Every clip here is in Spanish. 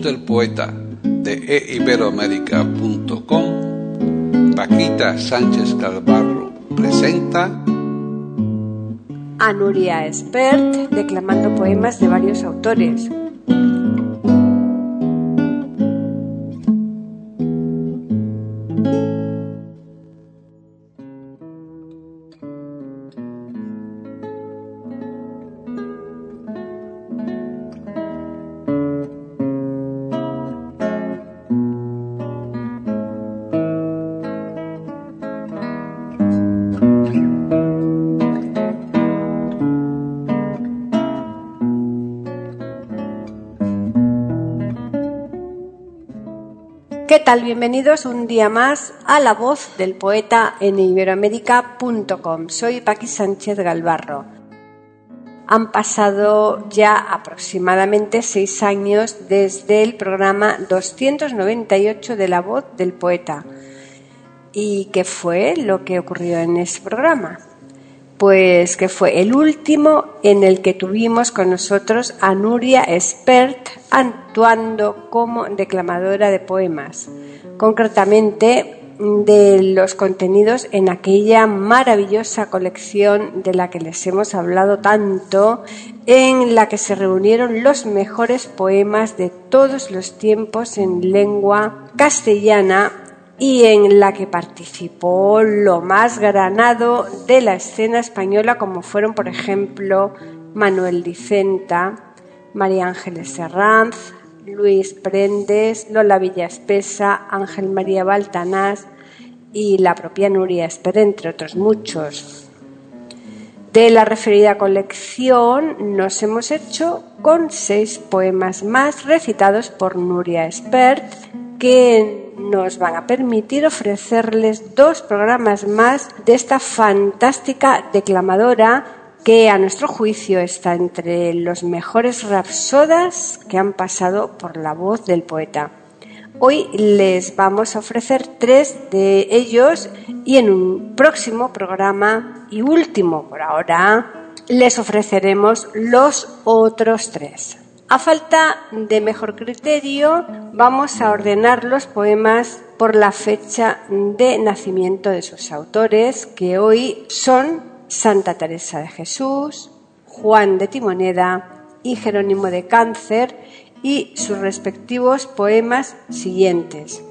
Del poeta de eiberoamérica.com, Paquita Sánchez Calvarro presenta a Nuria Espert declamando poemas de varios autores. Tal? Bienvenidos un día más a La Voz del Poeta en iberoamérica.com. Soy Paqui Sánchez Galvarro. Han pasado ya aproximadamente seis años desde el programa 298 de La Voz del Poeta. ¿Y qué fue lo que ocurrió en ese programa? Pues que fue el último en el que tuvimos con nosotros a Nuria Espert actuando como declamadora de poemas, concretamente de los contenidos en aquella maravillosa colección de la que les hemos hablado tanto, en la que se reunieron los mejores poemas de todos los tiempos en lengua castellana y en la que participó lo más granado de la escena española, como fueron, por ejemplo, Manuel Dicenta, María Ángeles Serranz, Luis Prendes, Lola Villaspesa, Ángel María Baltanás y la propia Nuria Esper, entre otros muchos. De la referida colección nos hemos hecho con seis poemas más recitados por Nuria Espert que nos van a permitir ofrecerles dos programas más de esta fantástica declamadora que a nuestro juicio está entre los mejores rapsodas que han pasado por la voz del poeta. Hoy les vamos a ofrecer tres de ellos y en un próximo programa y último por ahora les ofreceremos los otros tres. A falta de mejor criterio, vamos a ordenar los poemas por la fecha de nacimiento de sus autores, que hoy son Santa Teresa de Jesús, Juan de Timoneda y Jerónimo de Cáncer, y sus respectivos poemas siguientes.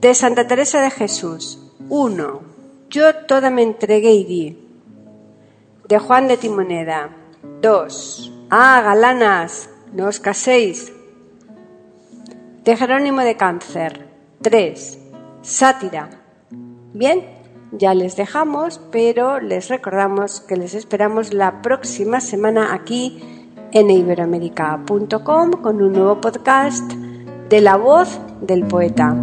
De Santa Teresa de Jesús, 1. Yo toda me entregué y di. De Juan de Timoneda, 2. Ah, galanas, no os caséis. De Jerónimo de Cáncer. 3. Sátira. Bien, ya les dejamos, pero les recordamos que les esperamos la próxima semana aquí en iberoamérica.com con un nuevo podcast de la voz del poeta.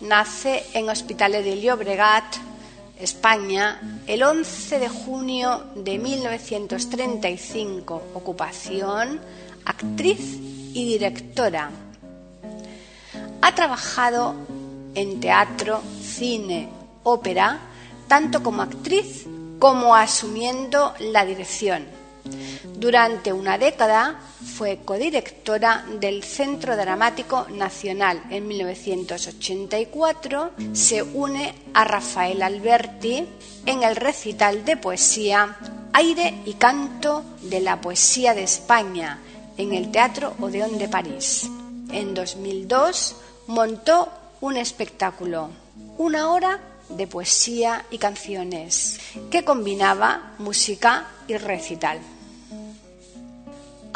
Nace en Hospitalet de Llobregat, España, el 11 de junio de 1935. Ocupación, actriz y directora. Ha trabajado en teatro, cine, ópera, tanto como actriz como asumiendo la dirección. Durante una década fue codirectora del Centro Dramático Nacional. En 1984 se une a Rafael Alberti en el recital de poesía Aire y Canto de la Poesía de España en el Teatro Odeón de París. En 2002 montó un espectáculo, una hora de poesía y canciones, que combinaba música y recital.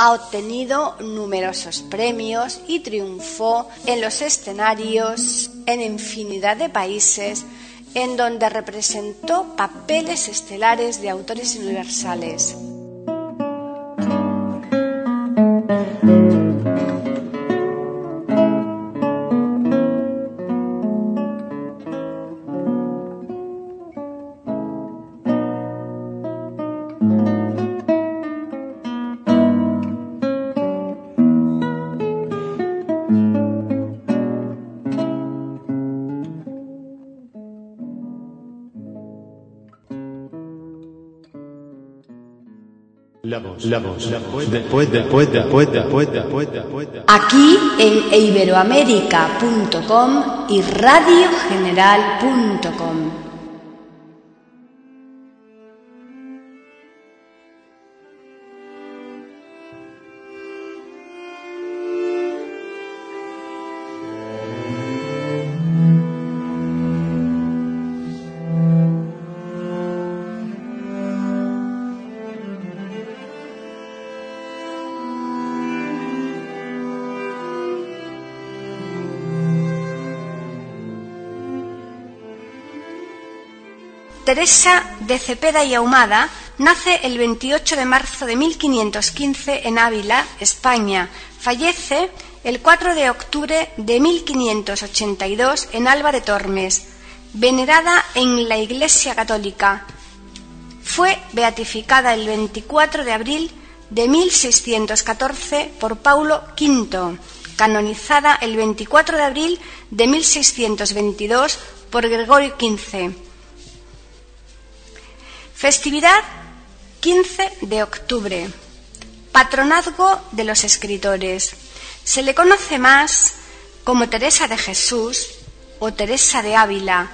Ha obtenido numerosos premios y triunfó en los escenarios en infinidad de países en donde representó papeles estelares de autores universales. Aquí en iberoamérica.com y radiogeneral.com. Teresa de Cepeda y Ahumada nace el 28 de marzo de 1515 en Ávila, España. Fallece el 4 de octubre de 1582 en Alba de Tormes, venerada en la Iglesia Católica. Fue beatificada el 24 de abril de 1614 por Paulo V, canonizada el 24 de abril de 1622 por Gregorio XV Festividad 15 de octubre. Patronazgo de los escritores. Se le conoce más como Teresa de Jesús o Teresa de Ávila.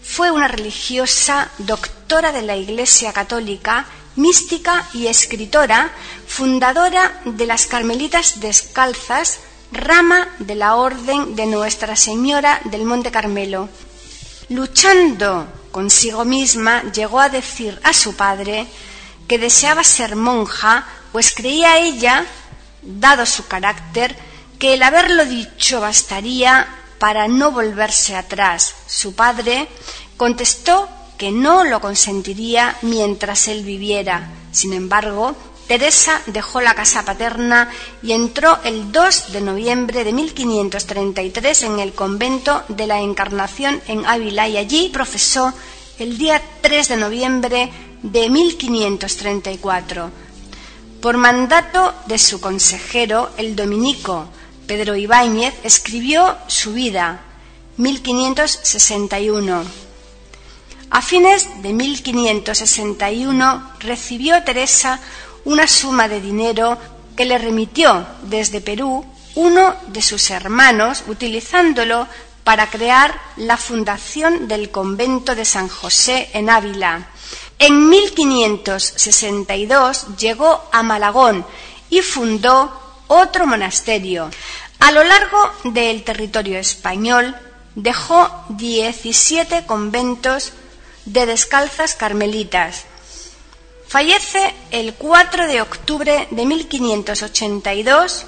Fue una religiosa doctora de la Iglesia Católica, mística y escritora, fundadora de las Carmelitas Descalzas, rama de la Orden de Nuestra Señora del Monte Carmelo. Luchando consigo misma, llegó a decir a su padre que deseaba ser monja, pues creía ella, dado su carácter, que el haberlo dicho bastaría para no volverse atrás. Su padre contestó que no lo consentiría mientras él viviera. Sin embargo, Teresa dejó la casa paterna y entró el 2 de noviembre de 1533 en el convento de la Encarnación en Ávila y allí profesó el día 3 de noviembre de 1534. Por mandato de su consejero, el dominico Pedro Ibáñez, escribió su vida, 1561. A fines de 1561 recibió Teresa una suma de dinero que le remitió desde Perú uno de sus hermanos, utilizándolo para crear la fundación del convento de San José en Ávila. En 1562 llegó a Malagón y fundó otro monasterio. A lo largo del territorio español dejó 17 conventos de descalzas carmelitas, Fallece el 4 de octubre de 1582,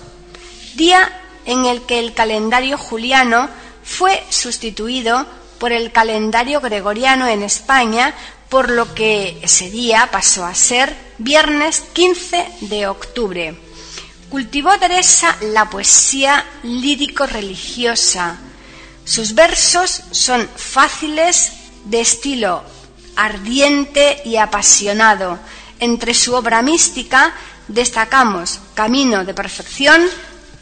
día en el que el calendario juliano fue sustituido por el calendario gregoriano en España, por lo que ese día pasó a ser viernes 15 de octubre. Cultivó Teresa la poesía lírico-religiosa. Sus versos son fáciles, de estilo ardiente y apasionado. Entre su obra mística destacamos Camino de Perfección,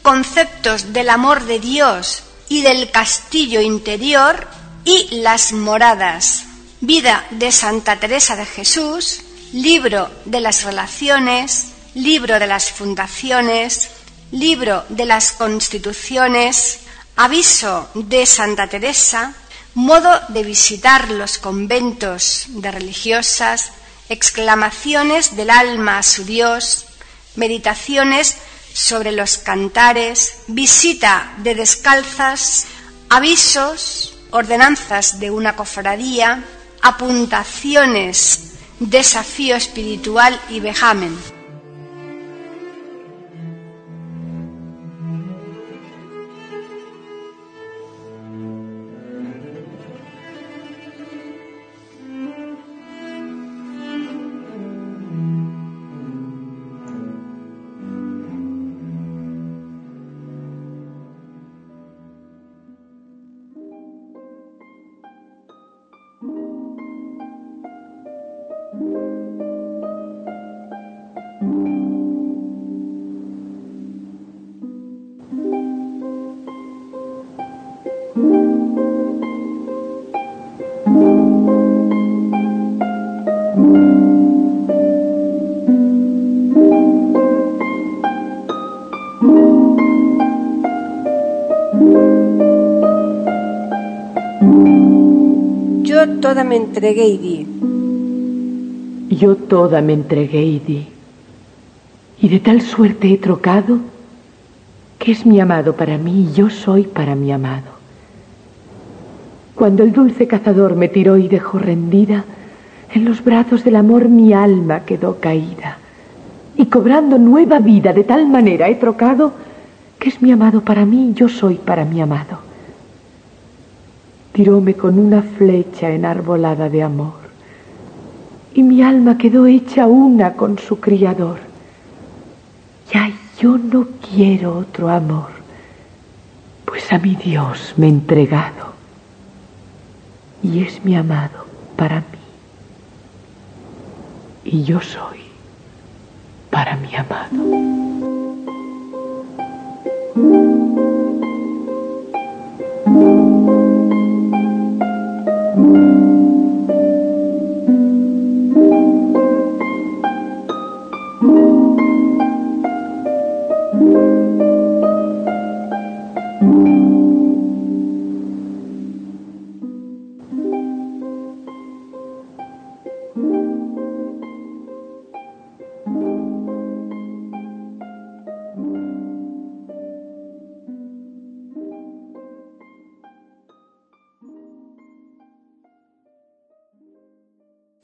conceptos del amor de Dios y del castillo interior y las moradas. Vida de Santa Teresa de Jesús, libro de las relaciones, libro de las fundaciones, libro de las constituciones, aviso de Santa Teresa, modo de visitar los conventos de religiosas, exclamaciones del alma a su Dios, meditaciones sobre los cantares, visita de descalzas, avisos, ordenanzas de una cofradía, apuntaciones, desafío espiritual y vejamen. Entregué y di. Yo toda me entregué y di. Y de tal suerte he trocado que es mi amado para mí y yo soy para mi amado. Cuando el dulce cazador me tiró y dejó rendida, en los brazos del amor mi alma quedó caída. Y cobrando nueva vida de tal manera he trocado que es mi amado para mí y yo soy para mi amado tiróme con una flecha enarbolada de amor, y mi alma quedó hecha una con su criador. Ya yo no quiero otro amor, pues a mi Dios me he entregado, y es mi amado para mí, y yo soy para mi amado.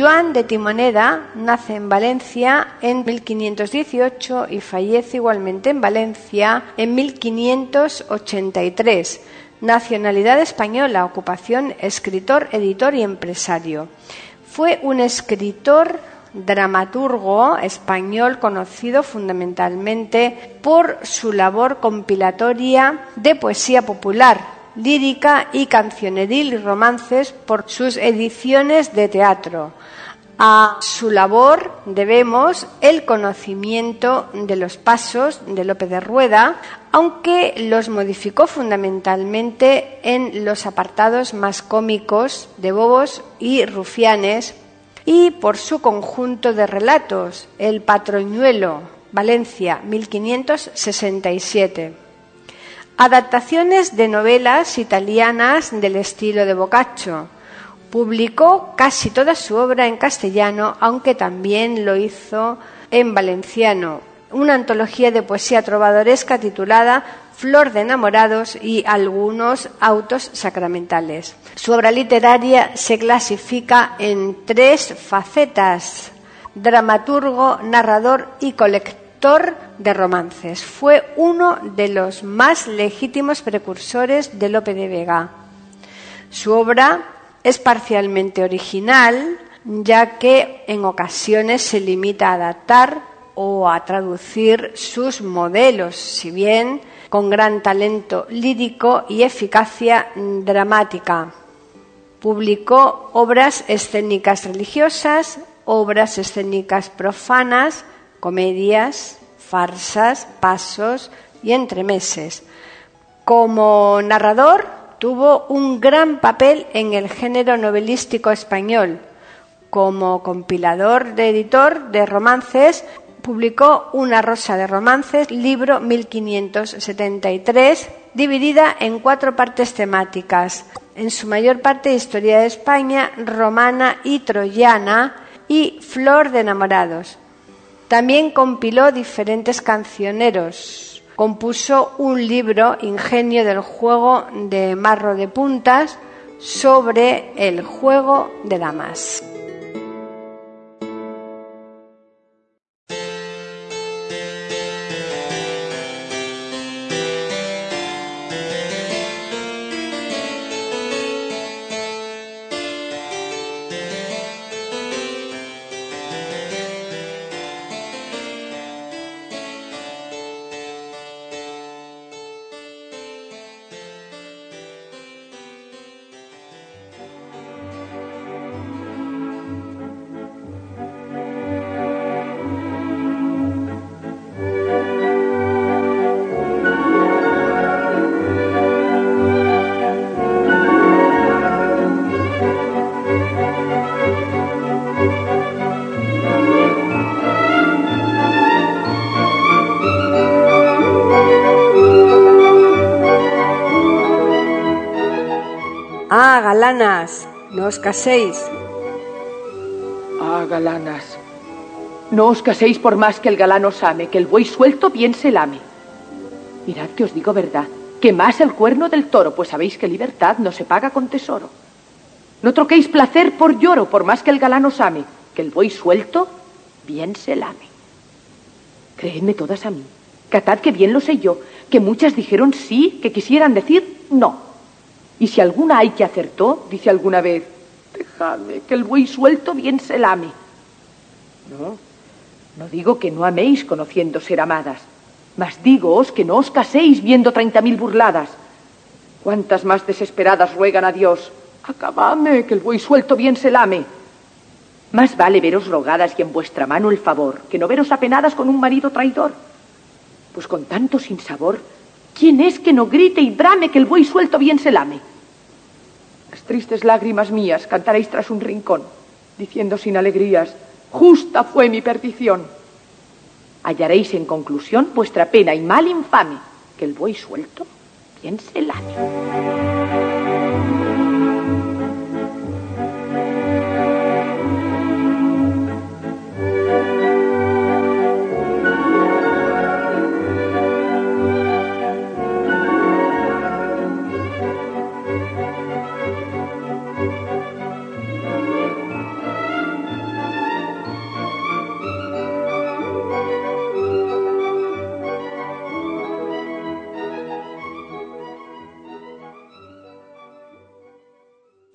Joan de Timoneda nace en Valencia en 1518 y fallece igualmente en Valencia en 1583. Nacionalidad española, ocupación escritor, editor y empresario. Fue un escritor dramaturgo español conocido fundamentalmente por su labor compilatoria de poesía popular, lírica y cancioneril y romances por sus ediciones de teatro. A su labor debemos el conocimiento de los pasos de Lope de Rueda, aunque los modificó fundamentalmente en los apartados más cómicos de Bobos y Rufianes, y por su conjunto de relatos, El Patroñuelo, Valencia, 1567. Adaptaciones de novelas italianas del estilo de Boccaccio. Publicó casi toda su obra en castellano, aunque también lo hizo en valenciano. Una antología de poesía trovadoresca titulada Flor de enamorados y algunos autos sacramentales. Su obra literaria se clasifica en tres facetas: dramaturgo, narrador y colector de romances. Fue uno de los más legítimos precursores de Lope de Vega. Su obra es parcialmente original, ya que en ocasiones se limita a adaptar o a traducir sus modelos, si bien con gran talento lírico y eficacia dramática. Publicó obras escénicas religiosas, obras escénicas profanas, comedias, farsas, pasos y entremeses. Como narrador tuvo un gran papel en el género novelístico español. Como compilador de editor de romances, publicó Una rosa de romances, libro 1573, dividida en cuatro partes temáticas, en su mayor parte historia de España, romana y troyana, y Flor de enamorados. También compiló diferentes cancioneros. Compuso un libro, Ingenio del juego de marro de puntas, sobre el juego de damas. Galanas, no os caséis. Ah, galanas, no os caséis por más que el galán os ame, que el buey suelto bien se lame. Mirad que os digo verdad, que más el cuerno del toro, pues sabéis que libertad no se paga con tesoro. No troquéis placer por lloro, por más que el galán os ame, que el buey suelto bien se lame. Creedme todas a mí, catad que bien lo sé yo, que muchas dijeron sí, que quisieran decir no. Y si alguna hay que acertó, dice alguna vez, dejadme, que el buey suelto bien se lame. No, no digo que no améis conociendo ser amadas, mas digoos que no os caséis viendo treinta mil burladas. Cuántas más desesperadas ruegan a Dios, acabadme, que el buey suelto bien se lame. Más vale veros rogadas y en vuestra mano el favor, que no veros apenadas con un marido traidor. Pues con tanto sinsabor, ¿quién es que no grite y brame que el buey suelto bien se lame? Tristes lágrimas mías cantaréis tras un rincón, diciendo sin alegrías, justa fue mi perdición. Hallaréis en conclusión vuestra pena y mal infame, que el buey suelto bien se lame.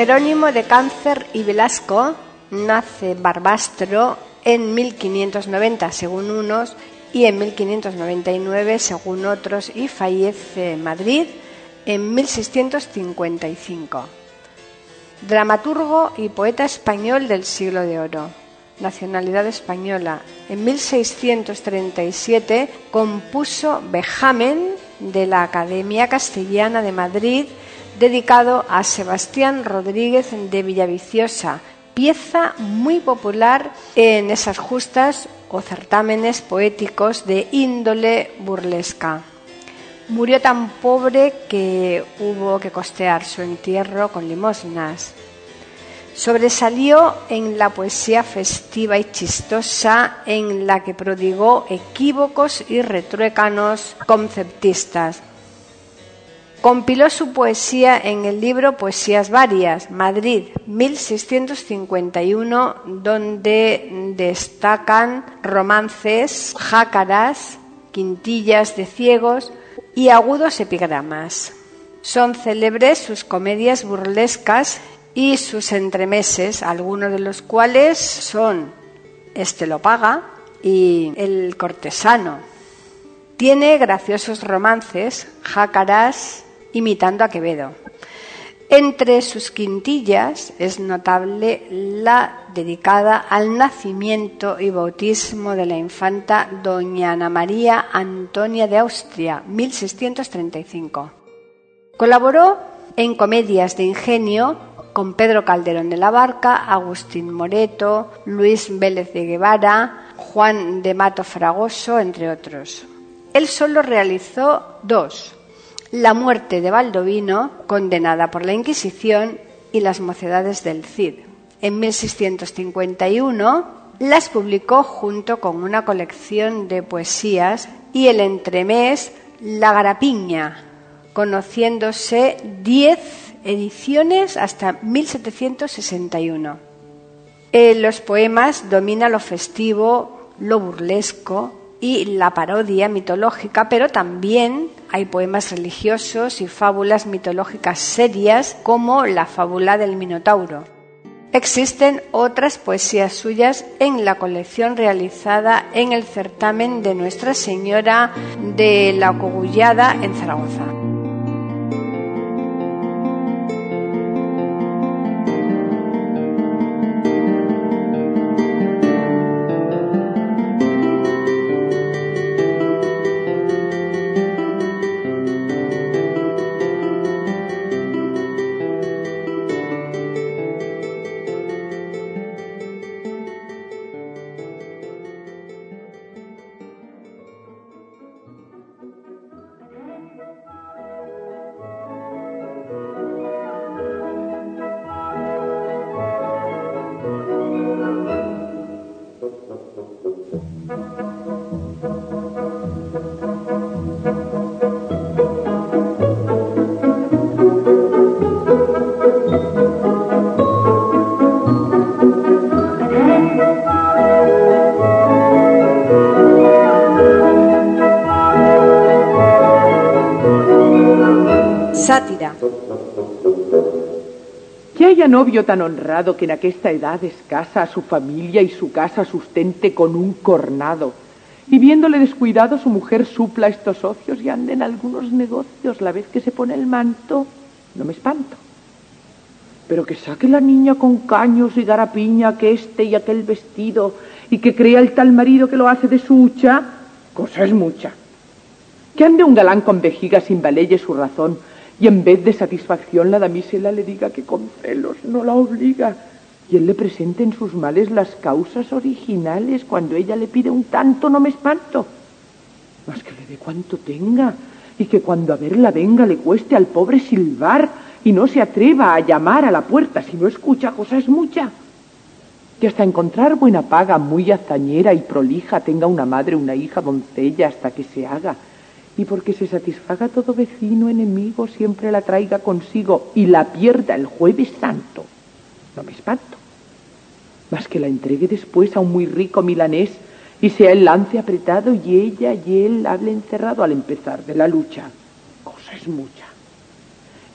Jerónimo de Cáncer y Velasco nace Barbastro en 1590 según unos y en 1599 según otros y fallece en Madrid en 1655. Dramaturgo y poeta español del siglo de oro. Nacionalidad española. En 1637 compuso Vejamen de la Academia Castellana de Madrid dedicado a Sebastián Rodríguez de Villaviciosa, pieza muy popular en esas justas o certámenes poéticos de índole burlesca. Murió tan pobre que hubo que costear su entierro con limosnas. Sobresalió en la poesía festiva y chistosa en la que prodigó equívocos y retruécanos conceptistas. Compiló su poesía en el libro Poesías Varias, Madrid, 1651, donde destacan romances, jácaras, quintillas de ciegos y agudos epigramas. Son célebres sus comedias burlescas y sus entremeses, algunos de los cuales son Este lo paga y El cortesano. Tiene graciosos romances, jácaras, imitando a Quevedo. Entre sus quintillas es notable la dedicada al nacimiento y bautismo de la infanta doña Ana María Antonia de Austria, 1635. Colaboró en comedias de ingenio con Pedro Calderón de la Barca, Agustín Moreto, Luis Vélez de Guevara, Juan de Mato Fragoso, entre otros. Él solo realizó dos, La muerte de Baldovino, condenada por la Inquisición, y Las mocedades del Cid. En 1651 las publicó junto con una colección de poesías y el entremés La Garapiña, conociéndose diez ediciones hasta 1761. En los poemas domina lo festivo, lo burlesco y la parodia mitológica, pero también hay poemas religiosos y fábulas mitológicas serias como la fábula del Minotauro. Existen otras poesías suyas en la colección realizada en el certamen de Nuestra Señora de la Cogullada en Zaragoza. Novio tan honrado que en aquesta edad escasa a su familia y su casa sustente con un cornado, y viéndole descuidado su mujer supla estos ocios y ande en algunos negocios la vez que se pone el manto, no me espanto. Pero que saque la niña con caños y garapiña que este y aquel vestido y que crea el tal marido que lo hace de su hucha, cosa es mucha. Que ande un galán con vejiga sin valelle su razón y en vez de satisfacción la damisela le diga que con celos no la obliga y él le presente en sus males las causas originales cuando ella le pide un tanto no me espanto. Mas que le dé cuanto tenga y que cuando a verla venga le cueste al pobre silbar y no se atreva a llamar a la puerta si no escucha cosa es mucha. Que hasta encontrar buena paga muy hazañera y prolija tenga una madre, una hija, doncella hasta que se haga y porque se satisfaga todo vecino enemigo siempre la traiga consigo y la pierda el jueves santo. No me espanto. Mas que la entregue después a un muy rico milanés y sea el lance apretado y ella y él hable encerrado al empezar de la lucha. Cosa es mucha.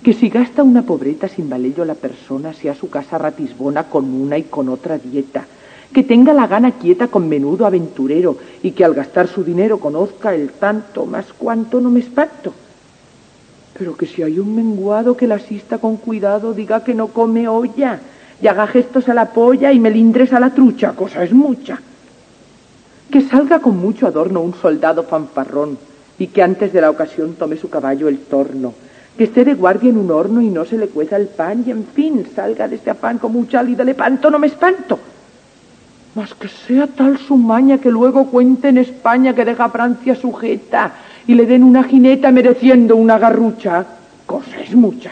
Que si gasta una pobreta sin valello la persona, sea su casa ratisbona con una y con otra dieta, que tenga la gana quieta con menudo aventurero y que al gastar su dinero conozca el tanto más cuanto no me espanto. Pero que si hay un menguado que la asista con cuidado, diga que no come olla y haga gestos a la polla y melindres a la trucha, cosa es mucha. Que salga con mucho adorno un soldado fanfarrón y que antes de la ocasión tome su caballo el torno, que esté de guardia en un horno y no se le cueza el pan y en fin salga de este afán como un chal y de lepanto no me espanto. Mas que sea tal su maña que luego cuente en España que deja Francia sujeta y le den una jineta mereciendo una garrucha, cosa es mucha.